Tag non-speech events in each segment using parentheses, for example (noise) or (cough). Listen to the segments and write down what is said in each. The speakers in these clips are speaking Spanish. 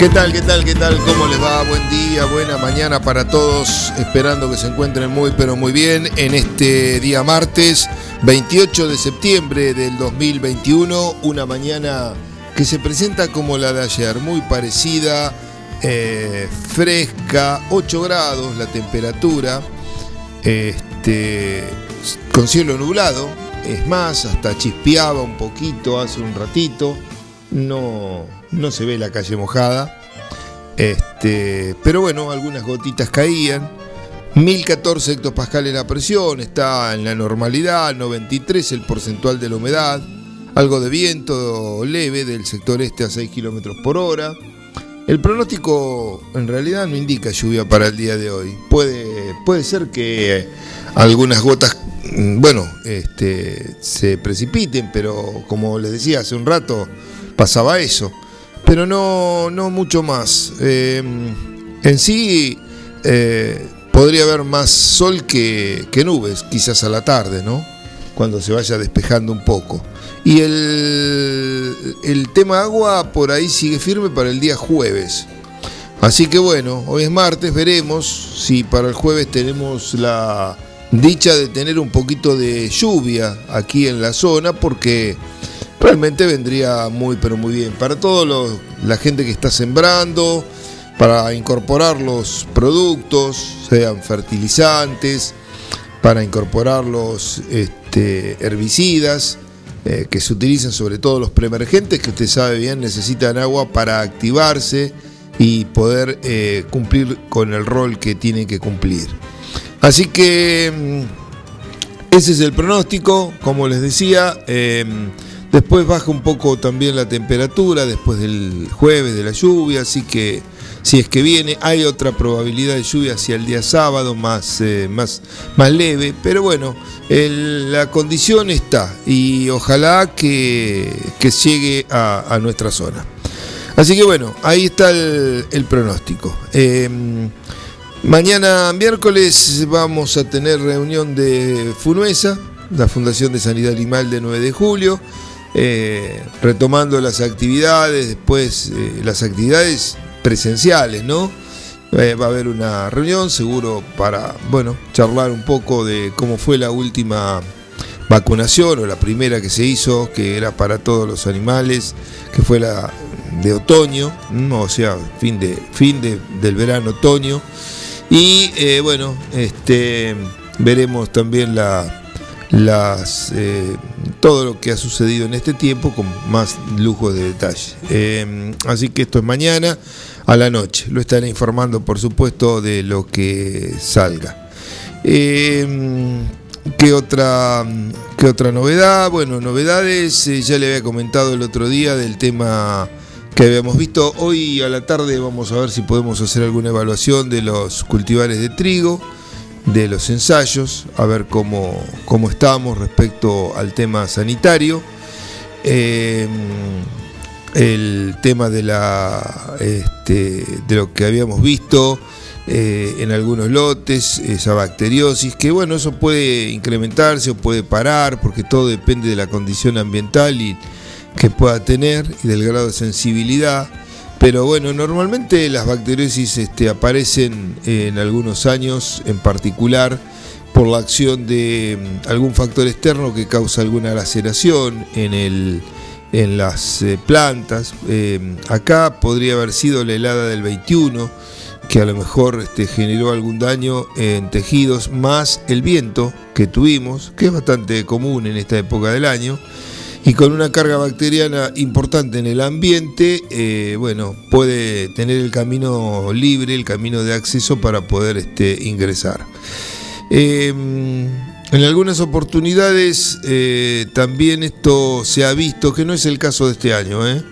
¿Qué tal, qué tal, qué tal? ¿Cómo les va? Buen día, buena mañana para todos. Esperando que se encuentren muy, pero muy bien en este día martes 28 de septiembre del 2021. Una mañana que se presenta como la de ayer, muy parecida, eh, fresca, 8 grados la temperatura, este, con cielo nublado. Es más, hasta chispeaba un poquito hace un ratito. No, no se ve la calle mojada. Este, pero bueno, algunas gotitas caían. 1014 hectopascales la presión, está en la normalidad, 93 el porcentual de la humedad, algo de viento leve del sector este a 6 kilómetros por hora. El pronóstico en realidad no indica lluvia para el día de hoy. Puede, puede ser que algunas gotas, mm, bueno, este, se precipiten, pero como les decía hace un rato, pasaba eso pero no, no mucho más. Eh, en sí eh, podría haber más sol que, nubes, quizás a la tarde, ¿no? Cuando se vaya despejando un poco. Y el, el tema agua por ahí sigue firme para el día jueves. Así que bueno, hoy es martes, veremos si para el jueves tenemos la dicha de tener un poquito de lluvia aquí en la zona, porque realmente vendría muy, pero muy bien. Para toda la gente que está sembrando, para incorporar los productos, sean fertilizantes, para incorporar los este, herbicidas eh, que se utilizan sobre todo los preemergentes, que usted sabe bien necesitan agua para activarse y poder eh, cumplir con el rol que tienen que cumplir. Así que mm, ese es el pronóstico, como les decía. Em, Después baja un poco también la temperatura después del jueves de la lluvia, así que si es que viene, hay otra probabilidad de lluvia hacia el día sábado, más, eh, más, más leve, pero bueno, la condición está y ojalá que, llegue a, nuestra zona. Así que bueno, ahí está el, pronóstico. Em, mañana miércoles vamos a tener reunión de FUNUESA, la Fundación de Sanidad Animal de 9 de julio. Eh, retomando las actividades, después eh, las actividades presenciales, ¿no? Eh, va a haber una reunión seguro para, bueno, charlar un poco de cómo fue la última vacunación o la primera que se hizo, que era para todos los animales, que fue la de otoño, o sea, fin, de, fin del verano otoño. Y bueno, este, veremos también la, las, eh, todo lo que ha sucedido en este tiempo con más lujo de detalle. Eh, así que esto es mañana a la noche. Lo estaré informando, por supuesto, de lo que salga. Eh, ¿qué, otra, ¿Qué otra novedad? Bueno, novedades, ya le había comentado el otro día del tema que habíamos visto. Hoy a la tarde vamos a ver si podemos hacer alguna evaluación de los cultivares de trigo de los ensayos, a ver cómo, cómo estamos respecto al tema sanitario. Em, el tema de, la, este, de lo que habíamos visto eh, en algunos lotes, esa bacteriosis, que bueno, eso puede incrementarse o puede parar, porque todo depende de la condición ambiental y, que pueda tener y del grado de sensibilidad. Pero bueno, normalmente las bacteriosis este, aparecen en algunos años, en particular por la acción de mm, algún factor externo que causa alguna laceración en, el, en las eh, plantas. Em, acá podría haber sido la helada del 21, que a lo mejor este, generó algún daño en tejidos, más el viento que tuvimos, que es bastante común en esta época del año, y con una carga bacteriana importante en el ambiente, eh, bueno, puede tener el camino libre, el camino de acceso para poder este, ingresar. Em, en algunas oportunidades eh, también esto se ha visto, que no es el caso de este año, ¿eh?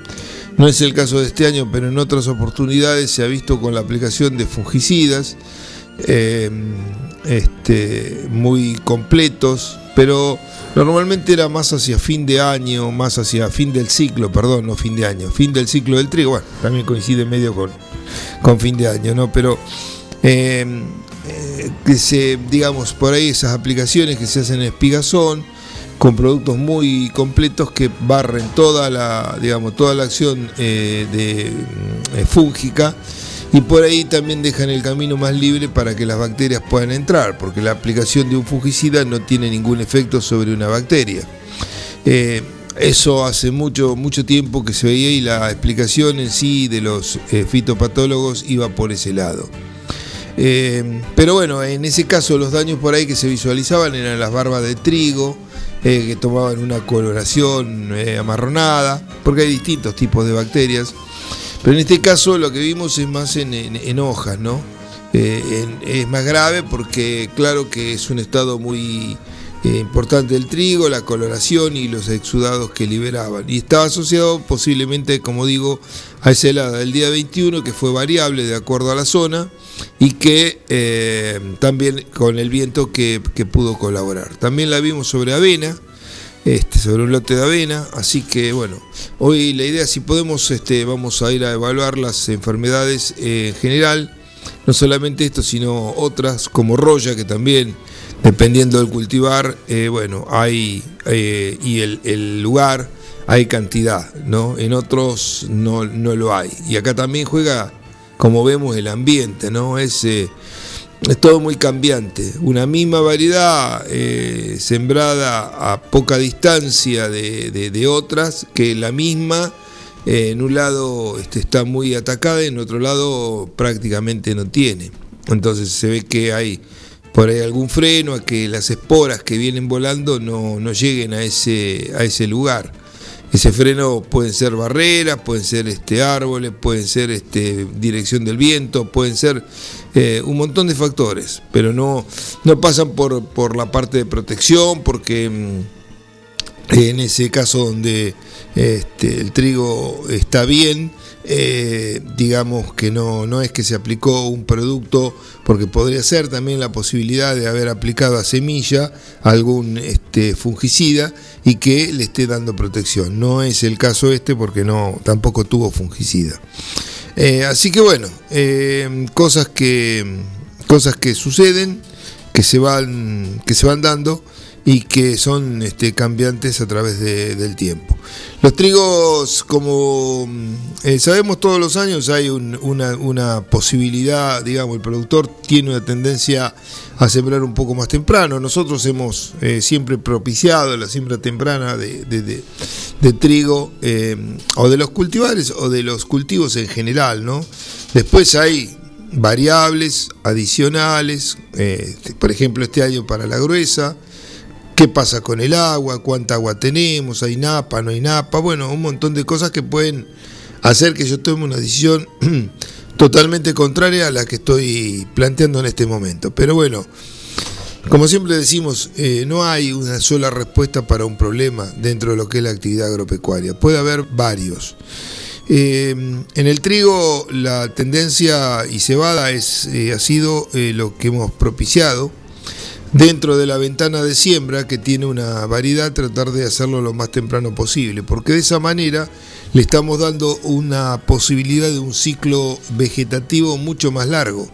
no es el caso de este año, pero en otras oportunidades se ha visto con la aplicación de fungicidas em, este, muy completos, pero Normalmente era más hacia fin de año, más hacia fin del ciclo, perdón, no fin de año, fin del ciclo del trigo. Bueno, también coincide medio con, con fin de año, ¿no? Pero em, eh, que se, digamos, por ahí esas aplicaciones que se hacen en espigazón, con productos muy completos que barren toda la, digamos, toda la acción eh, de, eh, fúngica y por ahí también dejan el camino más libre para que las bacterias puedan entrar, porque la aplicación de un fungicida no tiene ningún efecto sobre una bacteria. Eh, eso hace mucho, mucho tiempo que se veía y la explicación en sí de los eh, fitopatólogos iba por ese lado. Eh, pero bueno, en ese caso los daños por ahí que se visualizaban eran las barbas de trigo, que tomaban una coloración amarronada, porque hay distintos tipos de bacterias. Pero en este caso lo que vimos es más en, hojas, ¿no? Eh, es más grave porque claro que es un estado muy eh, importante del trigo, la coloración y los exudados que liberaban. Y estaba asociado posiblemente, como digo, a esa helada del día 21 que fue variable de acuerdo a la zona y que eh, también con el viento que pudo colaborar. También la vimos sobre avena este, sobre un lote de avena. Así que bueno, hoy la idea, si podemos, este, vamos a ir a evaluar las enfermedades eh, en general, no solamente esto, sino otras como roya, que también, dependiendo del cultivar, eh, bueno, hay, eh, y el, lugar, hay cantidad, ¿no? En otros no, no lo hay. Y acá también juega, como vemos, el ambiente, ¿no? Ese es todo muy cambiante. Una misma variedad eh, sembrada a poca distancia de, otras, que la misma eh, en un lado este, está muy atacada y en otro lado prácticamente no tiene. Entonces se ve que hay por ahí algún freno a que las esporas que vienen volando no, no lleguen a ese, a ese lugar. Ese freno pueden ser barreras, pueden ser este, árboles, pueden ser este, dirección del viento, pueden ser eh, un montón de factores, pero no, no pasan por, por la parte de protección, porque mm, en ese caso donde este, el trigo está bien, eh, digamos que no, no es que se aplicó un producto, porque podría ser también la posibilidad de haber aplicado a semilla algún este, fungicida y que le esté dando protección. No es el caso este porque no, tampoco tuvo fungicida. Eh, así que bueno, eh, cosas que cosas que suceden, que se van, que se van dando y que son este, cambiantes a través del tiempo. Los trigos, como eh, sabemos todos los años, hay una, posibilidad, digamos, el productor tiene una tendencia a sembrar un poco más temprano. Nosotros hemos eh, siempre propiciado la siembra temprana de, trigo, eh, o de los cultivares o de los cultivos en general, ¿no? Después hay variables adicionales, por ejemplo, este año para la gruesa, qué pasa con el agua, cuánta agua tenemos, hay napa, no hay napa, bueno, un montón de cosas que pueden hacer que yo tome una decisión (clears throat) totalmente contraria a la que estoy planteando en este momento. Pero bueno, como siempre decimos, eh, no hay una sola respuesta para un problema dentro de lo que es la actividad agropecuaria, puede haber varios. Eh, en el trigo la tendencia y cebada es, eh, ha sido lo que hemos propiciado, dentro de la ventana de siembra que tiene una variedad, tratar de hacerlo lo más temprano posible, porque de esa manera le estamos dando una posibilidad de un ciclo vegetativo mucho más largo.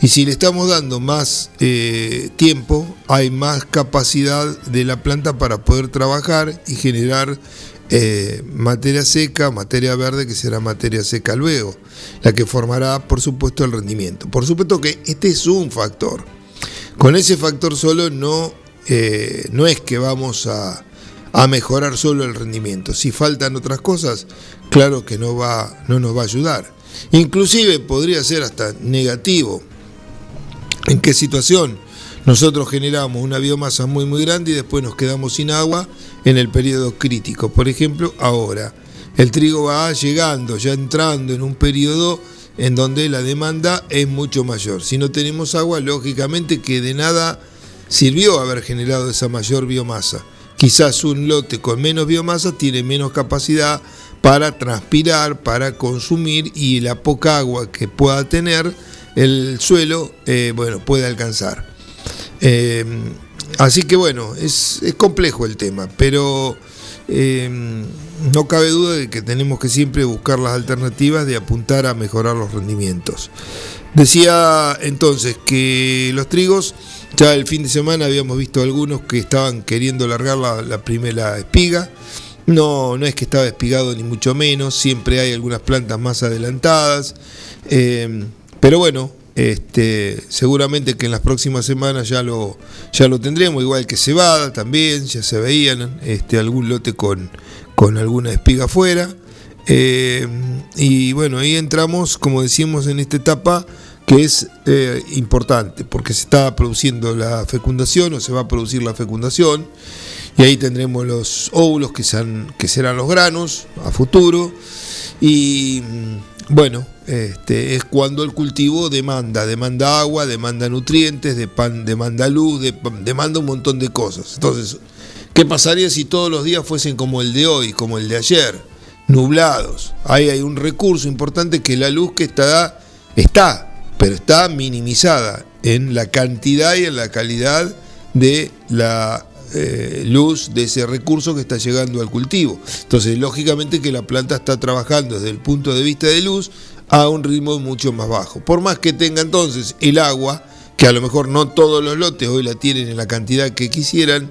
Y si le estamos dando más eh, tiempo, hay más capacidad de la planta para poder trabajar y generar eh, materia seca, materia verde, que será materia seca luego, la que formará, por supuesto, el rendimiento. Por supuesto que este es un factor con ese factor solo no, eh, no es que vamos a, mejorar solo el rendimiento. Si faltan otras cosas, claro que no, va, no nos va a ayudar. Inclusive podría ser hasta negativo. ¿En qué situación? Nosotros generamos una biomasa muy muy grande y después nos quedamos sin agua en el periodo crítico. Por ejemplo, ahora el trigo va llegando, ya entrando en un periodo en donde la demanda es mucho mayor. Si no tenemos agua, lógicamente que de nada sirvió haber generado esa mayor biomasa. Quizás un lote con menos biomasa tiene menos capacidad para transpirar, para consumir y la poca agua que pueda tener el suelo, eh, bueno, puede alcanzar. Eh, así que bueno, es, complejo el tema, pero eh, no cabe duda de que tenemos que siempre buscar las alternativas de apuntar a mejorar los rendimientos. Decía entonces que los trigos, ya el fin de semana habíamos visto algunos que estaban queriendo largar la, primera espiga. No, no es que estaba espigado ni mucho menos, siempre hay algunas plantas más adelantadas. Eh, pero bueno, este, seguramente que en las próximas semanas ya lo, ya lo tendremos, igual que cebada también, ya se veían este, algún lote con, con alguna espiga afuera. Eh, y bueno, ahí entramos, como decíamos en esta etapa, que es eh, importante, porque se está produciendo la fecundación o se va a producir la fecundación, y ahí tendremos los óvulos que, que serán los granos a futuro. Y bueno, este, es cuando el cultivo demanda, demanda agua, demanda nutrientes, demanda luz, demanda un montón de cosas. Entonces, ¿qué pasaría si todos los días fuesen como el de hoy, como el de ayer, nublados? Ahí hay un recurso importante que la luz que está, está, pero está minimizada en la cantidad y en la calidad de la eh, luz de ese recurso que está llegando al cultivo. Entonces, lógicamente que la planta está trabajando desde el punto de vista de luz a un ritmo mucho más bajo. Por más que tenga entonces el agua, que a lo mejor no todos los lotes hoy la tienen en la cantidad que quisieran,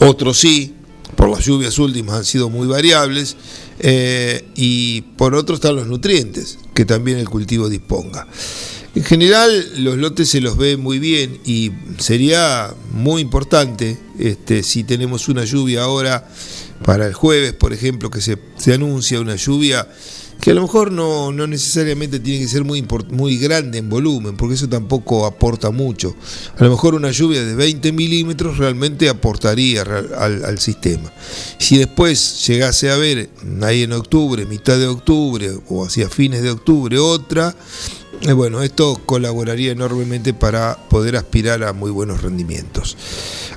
otros sí, por las lluvias últimas han sido muy variables, eh, y por otro están los nutrientes que también el cultivo disponga. En general los lotes se los ve muy bien y sería muy importante este, si tenemos una lluvia ahora para el jueves, por ejemplo, que se, se anuncia una lluvia que a lo mejor no, necesariamente tiene que ser muy, muy grande en volumen, porque eso tampoco aporta mucho. A lo mejor una lluvia de 20 milímetros realmente aportaría al, al sistema. Si después llegase a ver ahí en octubre, mitad de octubre o hacia fines de octubre otra, bueno, esto colaboraría enormemente para poder aspirar a muy buenos rendimientos.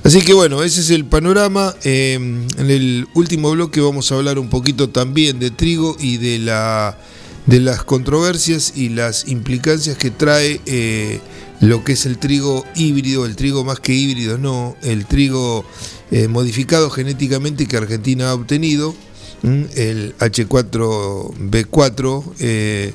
Así que bueno, ese es el panorama. Em, en el último bloque vamos a hablar un poquito también de trigo y de, la, de las controversias y las implicancias que trae eh, lo que es el trigo híbrido, el trigo más que híbrido, no, el trigo eh, modificado genéticamente que Argentina ha obtenido, el H4B4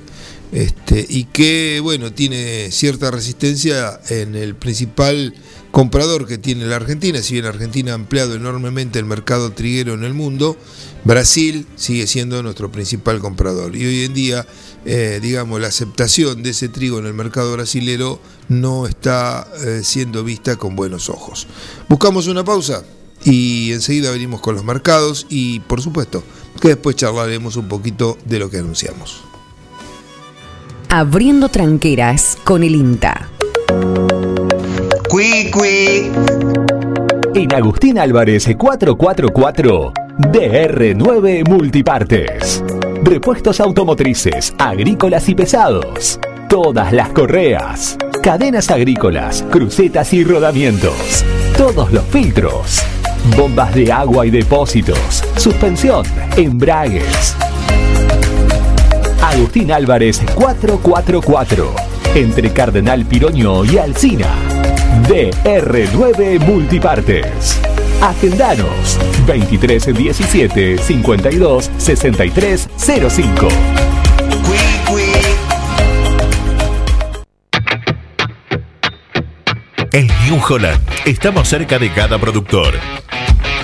este, y que bueno, tiene cierta resistencia en el principal comprador que tiene la Argentina, si bien Argentina ha ampliado enormemente el mercado triguero en el mundo, Brasil sigue siendo nuestro principal comprador. Y hoy en día, eh, digamos, la aceptación de ese trigo en el mercado brasilero no está eh, siendo vista con buenos ojos. Buscamos una pausa y enseguida venimos con los mercados y por supuesto que después charlaremos un poquito de lo que anunciamos. Abriendo tranqueras con el INTA. Cui, En Agustín Álvarez 444, DR9 Multipartes. Repuestos automotrices, agrícolas y pesados. Todas las correas. Cadenas agrícolas, crucetas y rodamientos. Todos los filtros. Bombas de agua y depósitos. Suspensión, embragues Agustín Álvarez 444, entre Cardenal Piroño y Alcina. DR9 Multipartes. Agendanos 2317 52 63 05. En New Holland estamos cerca de cada productor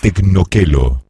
Tecnoquelo.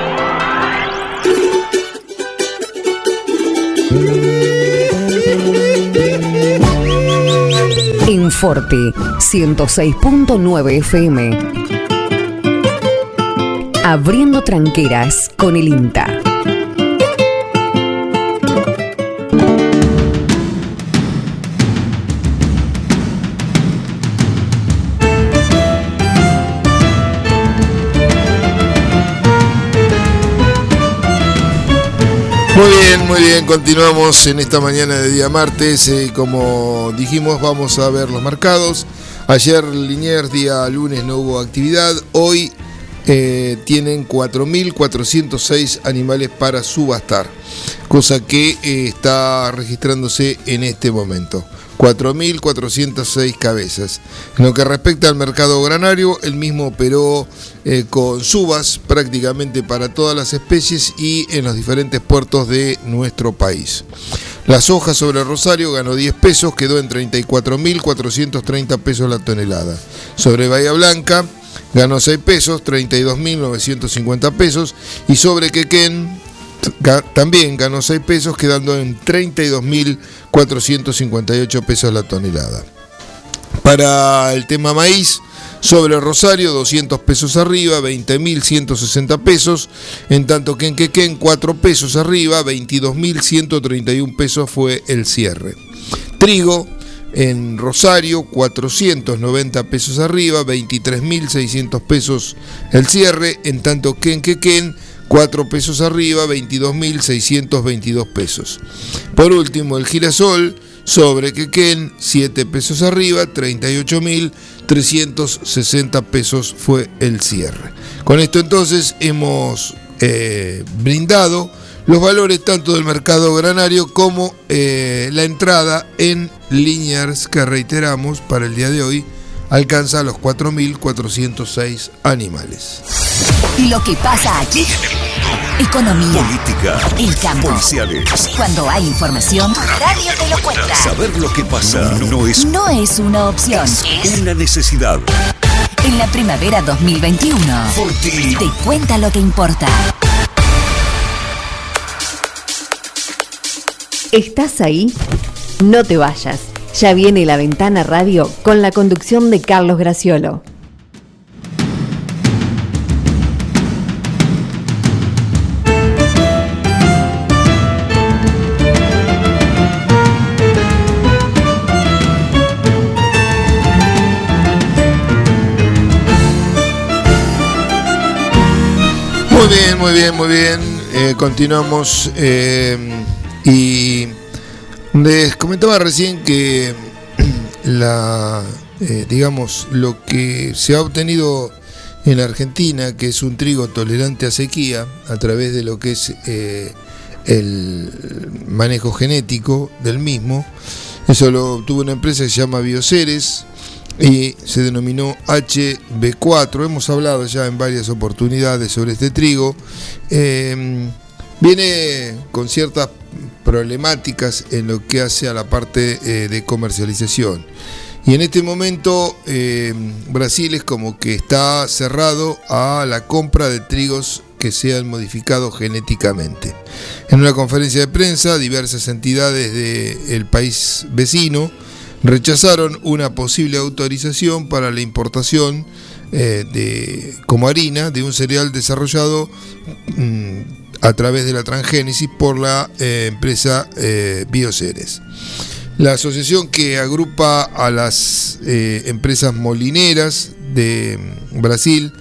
En Forte 106.9 FM. Abriendo tranqueras con el INTA. Muy bien, muy bien, continuamos en esta mañana de día martes. eh, como dijimos, vamos a ver los mercados. Ayer Liniers, día lunes, no hubo actividad. Hoy eh, tienen 4.406 animales para subastar, cosa que eh, está registrándose en este momento. 4.406 cabezas. En lo que respecta al mercado granario, el mismo operó eh, con subas prácticamente para todas las especies y en los diferentes puertos de nuestro país. La soja sobre Rosario ganó 10 pesos, quedó en 34.430 pesos la tonelada. Sobre Bahía Blanca ganó 6 pesos, 32.950 pesos. Y sobre Quequén también ganó 6 pesos, quedando en 32.458 pesos la tonelada. Para el tema maíz, sobre Rosario 200 pesos arriba, 20.160 pesos, en tanto que en Quequén 4 pesos arriba, 22.131 pesos fue el cierre. Trigo en Rosario 490 pesos arriba, 23.600 pesos el cierre, en tanto que en Quequén 4 pesos arriba, 22.622 pesos. Por último, el girasol sobre Quequén, 7 pesos arriba, 38.360 pesos fue el cierre. Con esto entonces hemos eh, brindado los valores tanto del mercado granario como eh, la entrada en Liniers que reiteramos para el día de hoy alcanza los 4.406 animales. Y lo que pasa aquí economía, política, el campo. policiales. Cuando hay información, Radio te lo cuenta. Saber lo que pasa no es No es una opción, es una necesidad. en la primavera 2021. Forti. Te cuenta lo que importa. ¿Estás ahí? No te vayas. Ya viene la ventana radio con la conducción de Carlos Graciolo. Muy bien, muy bien, muy bien. Eh, continuamos. eh, y les comentaba recién que (clears throat) la, eh, digamos, lo que se ha obtenido en Argentina, que es un trigo tolerante a sequía, a través de lo que es eh, el manejo genético del mismo, eso lo obtuvo una empresa que se llama Bioceres y se denominó HB4. Hemos hablado ya en varias oportunidades sobre este trigo. Eh, viene con ciertas problemáticas en lo que hace a la parte eh, de comercialización. Y en este momento eh, Brasil es como que está cerrado a la compra de trigos que sean modificados genéticamente. En una conferencia de prensa, diversas entidades del país vecino rechazaron una posible autorización para la importación eh, de, como harina de un cereal desarrollado mm, a través de la transgénesis por la eh, empresa eh, Bioceres. La asociación que agrupa a las eh, empresas molineras de mm, Brasil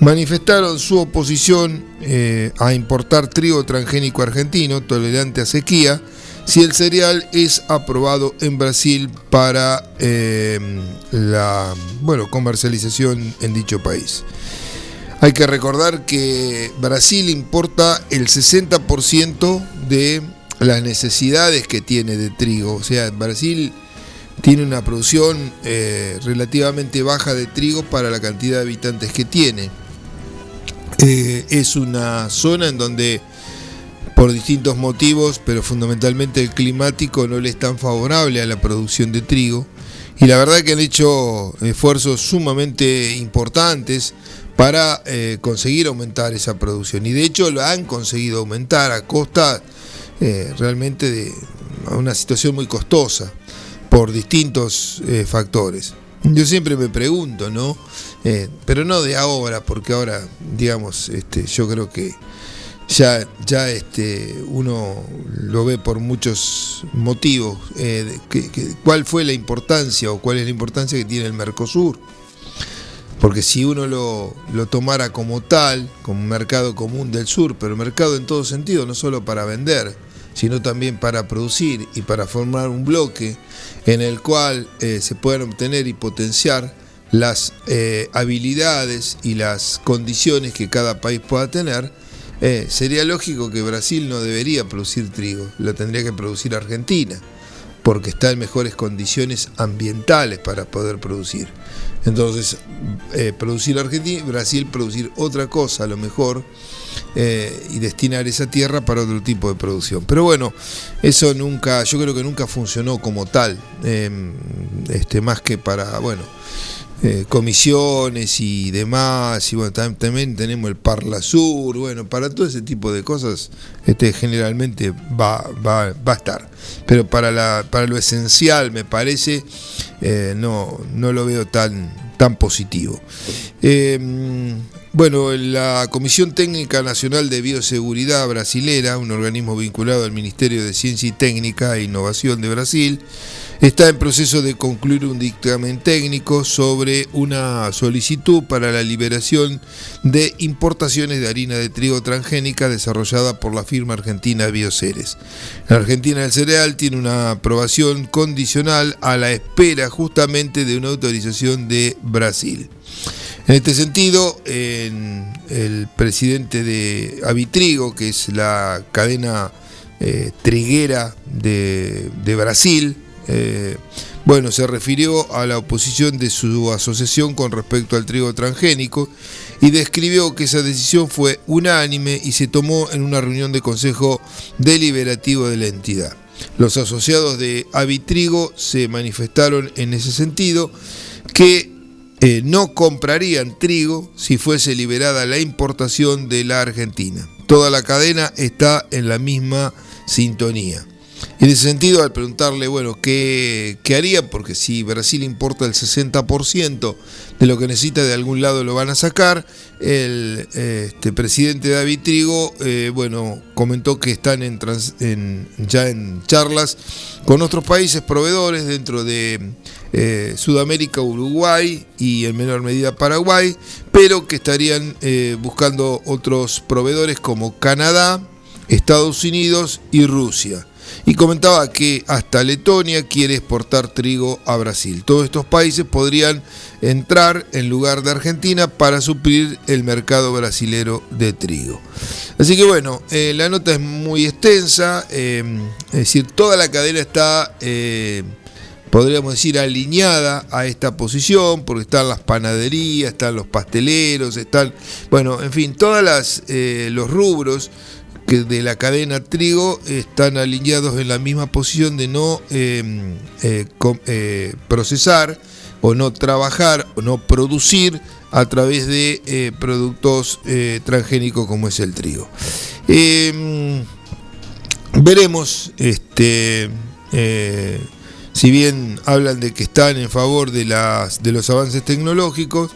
manifestaron su oposición eh, a importar trigo transgénico argentino tolerante a sequía si el cereal es aprobado en Brasil para la bueno, comercialización en dicho país. Hay que recordar que Brasil importa el 60% de las necesidades que tiene de trigo. O sea, Brasil tiene una producción eh, relativamente baja de trigo para la cantidad de habitantes que tiene. Eh, es una zona en donde por distintos motivos, pero fundamentalmente el climático no le es tan favorable a la producción de trigo. Y la verdad que han hecho esfuerzos sumamente importantes para eh, conseguir aumentar esa producción. Y de hecho lo han conseguido aumentar a costa eh, realmente de una situación muy costosa por distintos eh, factores. Yo siempre me pregunto, ¿no? Pero no de ahora, porque ahora, digamos, este, yo creo que ya, ya este, uno lo ve por muchos motivos. ¿Cuál fue la importancia o cuál es la importancia que tiene el Mercosur? Porque si uno lo, lo tomara como tal, como un mercado común del sur, pero mercado en todo sentido, no solo para vender, sino también para producir y para formar un bloque en el cual eh, se puedan obtener y potenciar las eh, habilidades y las condiciones que cada país pueda tener, eh, sería lógico que Brasil no debería producir trigo, lo tendría que producir Argentina, porque está en mejores condiciones ambientales para poder producir. Entonces, eh, producir Argentina, Brasil producir otra cosa a lo mejor eh, y destinar esa tierra para otro tipo de producción. Pero bueno, eso nunca, yo creo que nunca funcionó como tal, eh, este, más que para, bueno, eh, comisiones y demás, y bueno, tam- también tenemos el Parla Sur, bueno, para todo ese tipo de cosas, este, generalmente va, va, va a estar. Pero para, la, para lo esencial, me parece, eh, no, no lo veo tan, tan positivo. Eh, bueno, la Comisión Técnica Nacional de Bioseguridad Brasilera, un organismo vinculado al Ministerio de Ciencia y Técnica e Innovación de Brasil, está en proceso de concluir un dictamen técnico sobre una solicitud para la liberación de importaciones de harina de trigo transgénica desarrollada por la firma argentina Bioceres. En Argentina el cereal tiene una aprobación condicional a la espera justamente de una autorización de Brasil. En este sentido, en el presidente de Avitrigo, que es la cadena eh, triguera de Brasil, eh, bueno, se refirió a la oposición de su asociación con respecto al trigo transgénico y describió que esa decisión fue unánime y se tomó en una reunión de consejo deliberativo de la entidad. Los asociados de Avitrigo se manifestaron en ese sentido que eh, no comprarían trigo si fuese liberada la importación de la Argentina. Toda la cadena está en la misma sintonía. En ese sentido, al preguntarle, bueno, ¿qué, qué haría? Porque si Brasil importa el 60% de lo que necesita, de algún lado lo van a sacar, el este, presidente David Trigo, eh, bueno, comentó que están en, trans- en- ya en charlas con otros países proveedores dentro de eh, Sudamérica, Uruguay y en menor medida Paraguay, pero que estarían eh, buscando otros proveedores como Canadá, Estados Unidos y Rusia. Y comentaba que hasta Letonia quiere exportar trigo a Brasil. Todos estos países podrían entrar en lugar de Argentina para suplir el mercado brasilero de trigo. Así que bueno, eh, la nota es muy extensa, eh, es decir, toda la cadena está, eh, podríamos decir, alineada a esta posición, porque están las panaderías, están los pasteleros, están, bueno, en fin, eh, los rubros que de la cadena trigo están alineados en la misma posición de no eh, eh, eh, procesar o no trabajar o no producir a través de productos transgénicos como es el trigo. Eh, veremos, este, si bien hablan de que están en favor de, las, de los avances tecnológicos,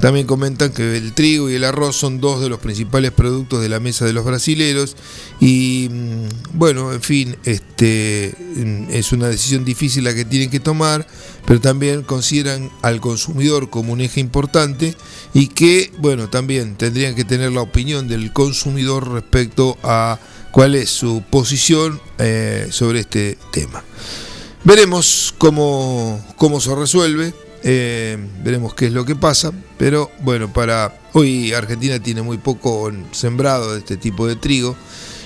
también comentan que el trigo y el arroz son dos de los principales productos de la mesa de los brasileros y mm, bueno, en fin, este mm, es una decisión difícil la que tienen que tomar, pero también consideran al consumidor como un eje importante y que bueno, también tendrían que tener la opinión del consumidor respecto a cuál es su posición eh, sobre este tema. Veremos cómo, cómo se resuelve, eh, veremos qué es lo que pasa, pero bueno, para hoy Argentina tiene muy poco sembrado de este tipo de trigo,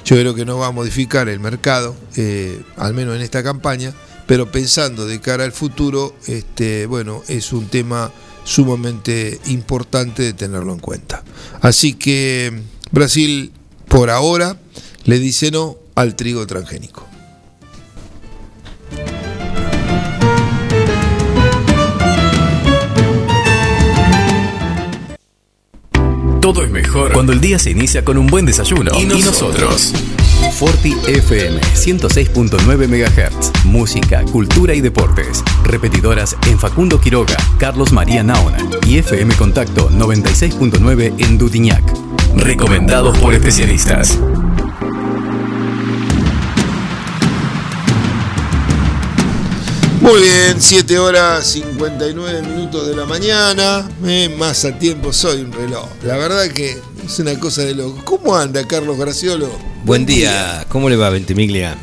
yo creo que no va a modificar el mercado, eh, al menos en esta campaña, pero pensando de cara al futuro, este, bueno, es un tema sumamente importante de tenerlo en cuenta. Así que Brasil, por ahora, le dice no al trigo transgénico. Todo es mejor cuando el día se inicia con un buen desayuno. Y nosotros. Forti FM 106.9 MHz. Música, cultura y deportes. Repetidoras en Facundo Quiroga, Carlos María Naona y FM Contacto 96.9 en Dutiñac. Recomendados por especialistas. Muy bien, 7 horas 59 minutos de la mañana. eh, más a tiempo soy un reloj. La verdad que es una cosa de loco. ¿Cómo anda Carlos Graciolo? Buen día, ¿cómo le va Ventimiglia?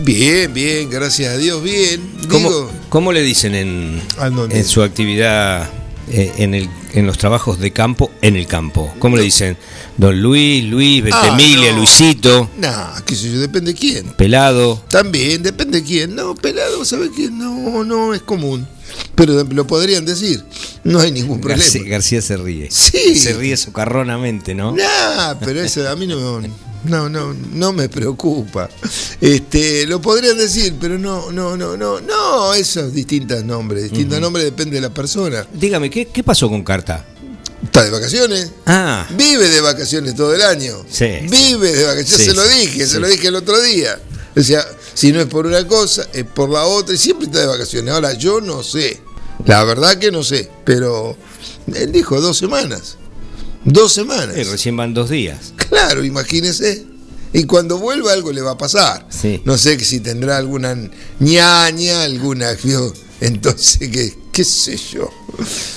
Bien, bien, gracias a Dios, bien. ¿Cómo, Digo, cómo le dicen en, en su actividad, eh, en, el, en los trabajos de campo, en el campo? ¿Cómo le dicen? Don Luis, Luis, Ah, no. Luisito, nah, qué sé yo, depende de quién. Pelado. También, depende de quién. No, pelado, ¿sabe quién? No, no es común. Pero lo podrían decir. No hay ningún problema. García, García se ríe. Sí. Se ríe socarronamente, ¿no? Nah, pero eso a mí no, no, no, no me preocupa. Este, lo podrían decir, pero no, no, no, no, no, esos distintos nombres, distintos nombres depende de la persona. Dígame, ¿qué, qué pasó con Carta? ¿Está de vacaciones? Ah, Vive de vacaciones todo el año. Sí, Vive de vacaciones. Sí, se lo dije, sí. se lo dije el otro día. O sea, si no es por una cosa, es por la otra, y siempre está de vacaciones. Ahora, yo no sé. La verdad que no sé, pero él dijo dos semanas. Dos semanas. eh, recién van dos días. Claro, imagínese. Y cuando vuelva algo le va a pasar. Sí. No sé si tendrá alguna ñaña, alguna. (laughs) Entonces, ¿qué, qué sé yo.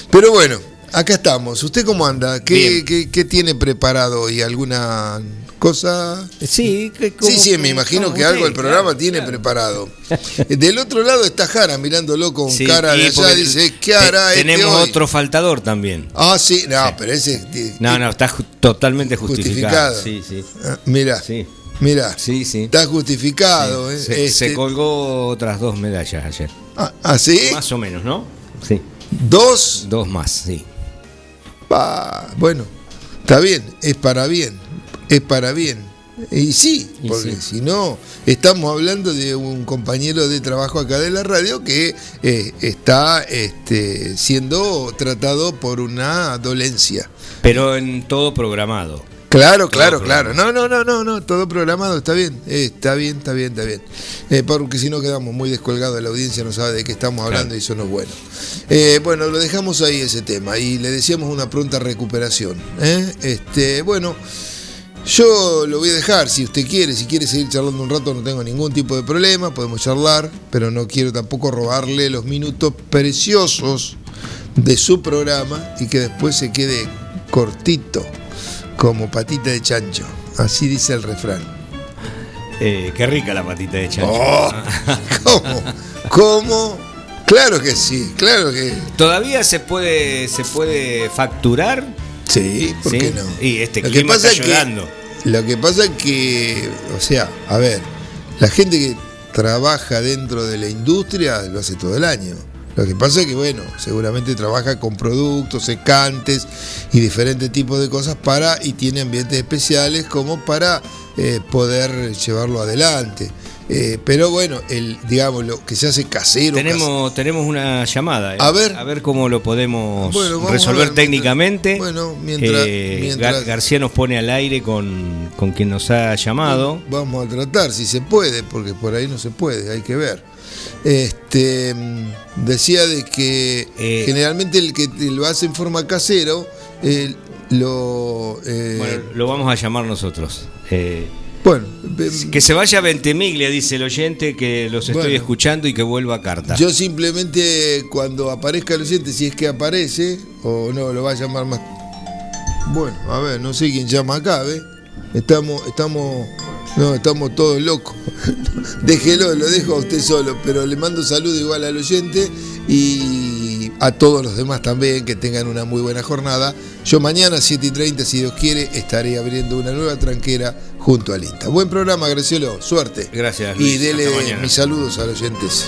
Pero bueno, acá estamos. ¿Usted cómo anda? ¿Qué, qué- qué tiene preparado hoy? ¿Alguna cosa? Sí, que- Sí, como- sí, me imagino como que algo usted, el programa claro, tiene claro. preparado. (laughs) Del otro lado está Jara mirándolo con Sí, cara de allá. Dice, ¿qué hará este Tenemos hoy? otro faltador también. Ah, sí, no, pero ese. No, no, está ju- totalmente justificado. Justificado. Sí, sí. Ah, Mira, Sí. mira. Sí, sí. Está justificado. eh, Se, se este- colgó otras dos medallas ayer. Ah, ¿ah, sí? Más o menos, ¿no? Sí. Dos. Dos más, sí. Pa, bueno, Está bien, es para bien, es para bien. Y sí, Y porque sí. si no, estamos hablando de un compañero de trabajo acá de la radio que eh, está este, siendo tratado por una dolencia. Pero en todo programado. Claro, claro, claro. No, no, no, no, no, todo programado, está bien, eh, está bien, está bien, está bien. Eh, porque si no quedamos muy descolgados, la audiencia no sabe de qué estamos hablando y eso no es bueno. Eh, bueno, lo dejamos ahí ese tema y le deseamos una pronta recuperación. ¿eh? Este, bueno, yo lo voy a dejar, si usted quiere, si quiere seguir charlando un rato, no tengo ningún tipo de problema, podemos charlar, pero no quiero tampoco robarle los minutos preciosos de su programa y que después se quede cortito, como patita de chancho. Así dice el refrán. Eh, qué rica la patita de chancho. Oh, (laughs) ¿Cómo? ¿Cómo? Claro que sí, claro que ¿Todavía se puede, se puede facturar? sí, ¿por ¿Sí? qué no? Y este Lo que clima pasa está es que-. Lo que pasa es que, o sea, a ver, la gente que trabaja dentro de la industria lo hace todo el año. Lo que pasa es que, bueno, seguramente trabaja con productos, secantes y diferentes tipos de cosas para, y tiene ambientes especiales como para eh, poder llevarlo adelante. Eh, pero bueno, el, digamos, lo que se hace casero. Tenemos, tenemos una llamada. ¿eh? A ver. A ver cómo lo podemos Bueno, resolver ver, técnicamente. bueno, mientras- Eh, mientras- Gar- García nos pone al aire con, con quien nos ha llamado. Vamos a tratar, si se puede, porque por ahí no se puede, hay que ver. Este mm, decía de que generalmente el que lo hace en forma casero, lo Bueno, lo vamos a llamar nosotros. Bueno, eh, que se vaya a Ventimiglia, dice el oyente, que los estoy Bueno. escuchando y que vuelva a carta. yo simplemente cuando aparezca el oyente, si es que aparece, o no, lo va a llamar más. Bueno, a ver, no sé quién llama acá, ¿ve? Estamos, estamos, no, estamos todos locos. (laughs) Déjelo, lo dejo a usted solo, pero le mando saludo igual al oyente y a todos los demás también, que tengan una muy buena jornada. Yo mañana, 7 y 30, si Dios quiere, estaré abriendo una nueva tranquera junto al INTA. Buen programa, Gracielo, suerte. Gracias, Y dele mis saludos a los oyentes.